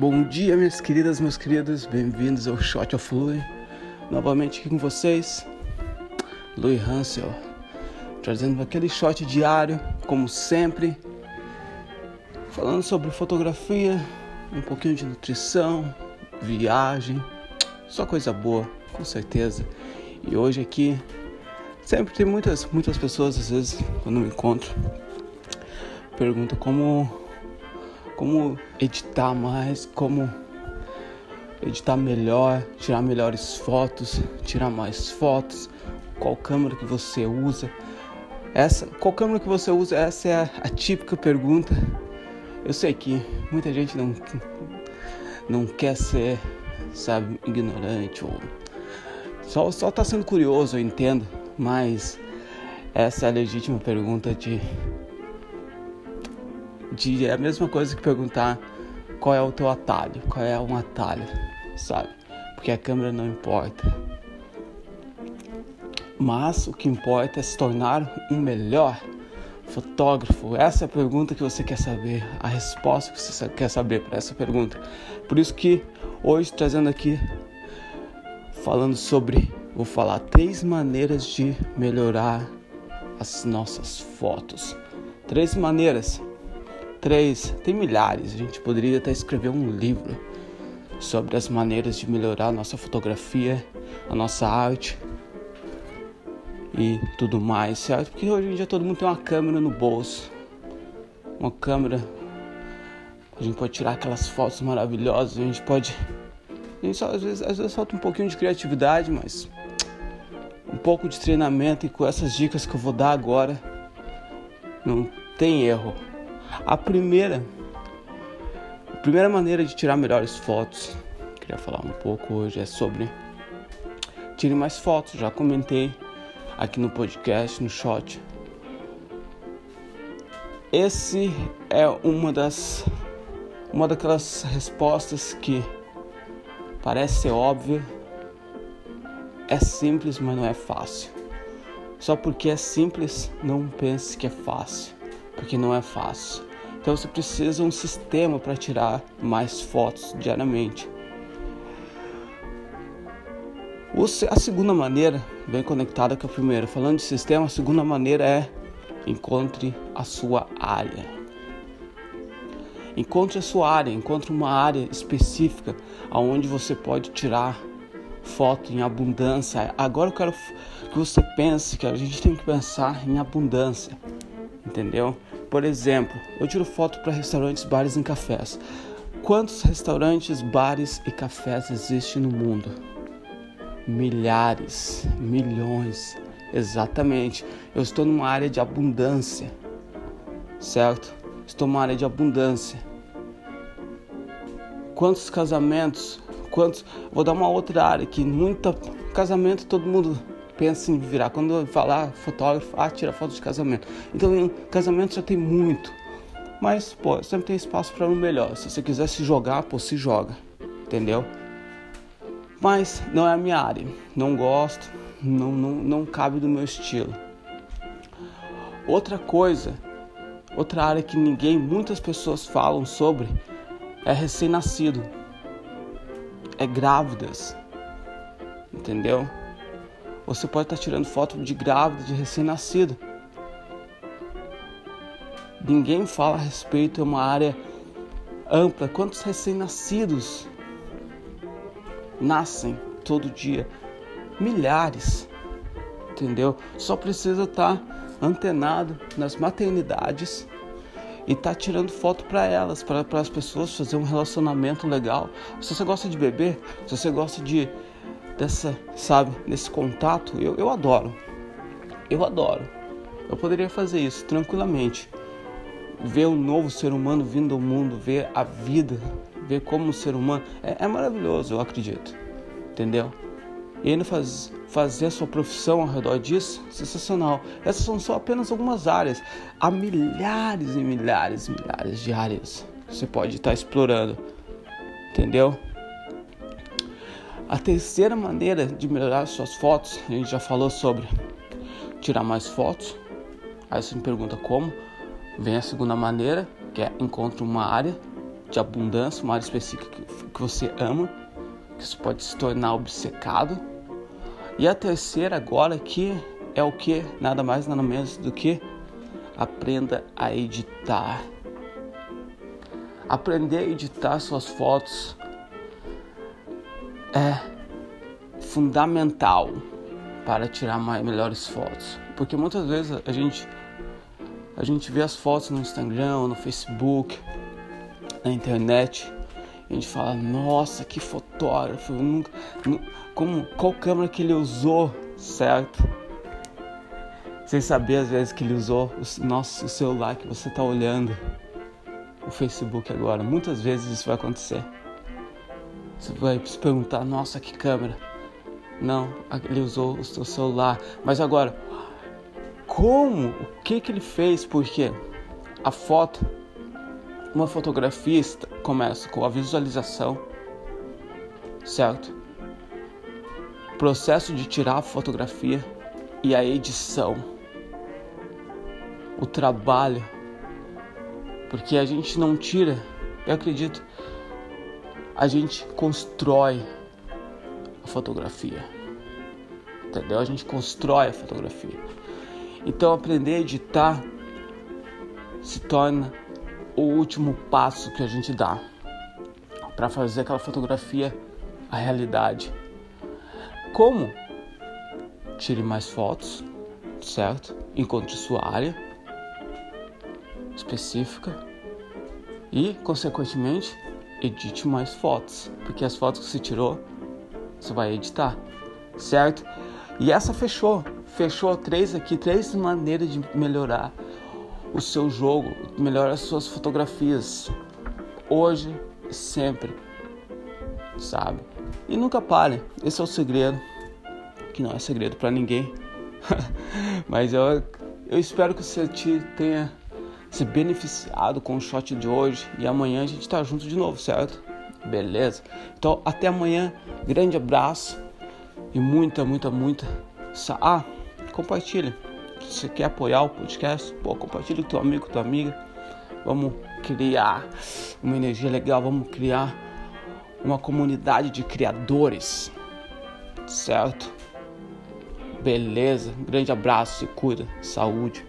Bom dia, minhas queridas, meus queridos, bem-vindos ao Shot of Louis. Novamente aqui com vocês, Louis Hansel, trazendo aquele shot diário, como sempre, falando sobre fotografia, um pouquinho de nutrição, viagem, só coisa boa, com certeza. E hoje aqui, sempre tem muitas, muitas pessoas, às vezes, quando me encontro, perguntam como como editar mais, como editar melhor, tirar melhores fotos, tirar mais fotos, qual câmera que você usa. Essa, qual câmera que você usa? Essa é a, a típica pergunta. Eu sei que muita gente não não quer ser, sabe, ignorante ou só só tá sendo curioso, eu entendo, mas essa é a legítima pergunta de de é a mesma coisa que perguntar qual é o teu atalho, qual é um atalho, sabe? Porque a câmera não importa. Mas o que importa é se tornar um melhor fotógrafo. Essa é a pergunta que você quer saber, a resposta que você quer saber para essa pergunta. Por isso que hoje trazendo aqui falando sobre, vou falar três maneiras de melhorar as nossas fotos. Três maneiras Três, tem milhares. A gente poderia até escrever um livro sobre as maneiras de melhorar a nossa fotografia, a nossa arte e tudo mais, certo? Porque hoje em dia todo mundo tem uma câmera no bolso, uma câmera. A gente pode tirar aquelas fotos maravilhosas, a gente pode. A gente só, às, vezes, às vezes falta um pouquinho de criatividade, mas um pouco de treinamento e com essas dicas que eu vou dar agora, não tem erro. A primeira, a primeira maneira de tirar melhores fotos, queria falar um pouco hoje é sobre tire mais fotos. Já comentei aqui no podcast, no shot. Esse é uma das uma daquelas respostas que parece ser óbvia, é simples, mas não é fácil. Só porque é simples, não pense que é fácil, porque não é fácil. Então você precisa um sistema para tirar mais fotos diariamente. A segunda maneira, bem conectada com a primeira, falando de sistema, a segunda maneira é encontre a sua área. Encontre a sua área, encontre uma área específica aonde você pode tirar foto em abundância. Agora eu quero que você pense que a gente tem que pensar em abundância, entendeu? Por exemplo, eu tiro foto para restaurantes, bares e cafés. Quantos restaurantes, bares e cafés existem no mundo? Milhares, milhões. Exatamente. Eu estou numa área de abundância. Certo? Estou numa área de abundância. Quantos casamentos? Quantos? Vou dar uma outra área que muita casamento todo mundo pensa em virar. Quando falar fotógrafo, ah, tira foto de casamento. Então, em casamento já tem muito. Mas, pô, sempre tem espaço para um melhor. Se você quiser se jogar, pô, se joga. Entendeu? Mas não é a minha área. Não gosto, não, não, não cabe do meu estilo. Outra coisa, outra área que ninguém, muitas pessoas falam sobre é recém-nascido. É grávidas. Entendeu? Você pode estar tirando foto de grávida, de recém-nascido. Ninguém fala a respeito, é uma área ampla. Quantos recém-nascidos nascem todo dia? Milhares, entendeu? Só precisa estar antenado nas maternidades e tá tirando foto para elas, para as pessoas fazer um relacionamento legal. Se você gosta de beber, se você gosta de dessa, sabe, nesse contato, eu, eu adoro. Eu adoro. Eu poderia fazer isso tranquilamente. Ver um novo ser humano vindo ao mundo, ver a vida, ver como um ser humano. É, é maravilhoso, eu acredito. Entendeu? E ainda faz, fazer a sua profissão ao redor disso, sensacional. Essas são só apenas algumas áreas. Há milhares e milhares e milhares de áreas que você pode estar explorando. Entendeu? A terceira maneira de melhorar suas fotos, a gente já falou sobre tirar mais fotos. Aí você me pergunta como. Vem a segunda maneira, que é encontre uma área de abundância, uma área específica que você ama, que você pode se tornar obcecado. E a terceira agora que é o que? Nada mais, nada menos do que aprenda a editar. Aprender a editar suas fotos é fundamental para tirar mais, melhores fotos. Porque muitas vezes a gente a gente vê as fotos no Instagram, no Facebook, na internet, a gente fala, nossa, que fotógrafo, eu nunca, como, qual câmera que ele usou, certo? Sem saber às vezes que ele usou o nosso celular que você está olhando, o Facebook agora. Muitas vezes isso vai acontecer. Você vai se perguntar, nossa, que câmera. Não, ele usou o seu celular. Mas agora, como? O que que ele fez? Porque a foto, uma fotografia começa com a visualização, certo? Processo de tirar a fotografia e a edição. O trabalho. Porque a gente não tira, eu acredito, a gente constrói a fotografia. Entendeu? A gente constrói a fotografia. Então aprender a editar se torna o último passo que a gente dá para fazer aquela fotografia a realidade. Como? Tire mais fotos, certo? Encontre sua área específica e, consequentemente, edite mais fotos, porque as fotos que você tirou você vai editar, certo? E essa fechou, fechou três aqui, três maneiras de melhorar o seu jogo, melhorar as suas fotografias, hoje e sempre, sabe? E nunca pare, esse é o segredo, que não é segredo para ninguém, mas eu, eu espero que você te tenha se beneficiado com o shot de hoje e amanhã a gente tá junto de novo, certo? Beleza? Então até amanhã, grande abraço e muita, muita, muita. Ah, compartilha. Se você quer apoiar o podcast, pô, compartilha com teu amigo, tua amiga. Vamos criar uma energia legal, vamos criar uma comunidade de criadores. Certo? Beleza? grande abraço, se cuida. Saúde.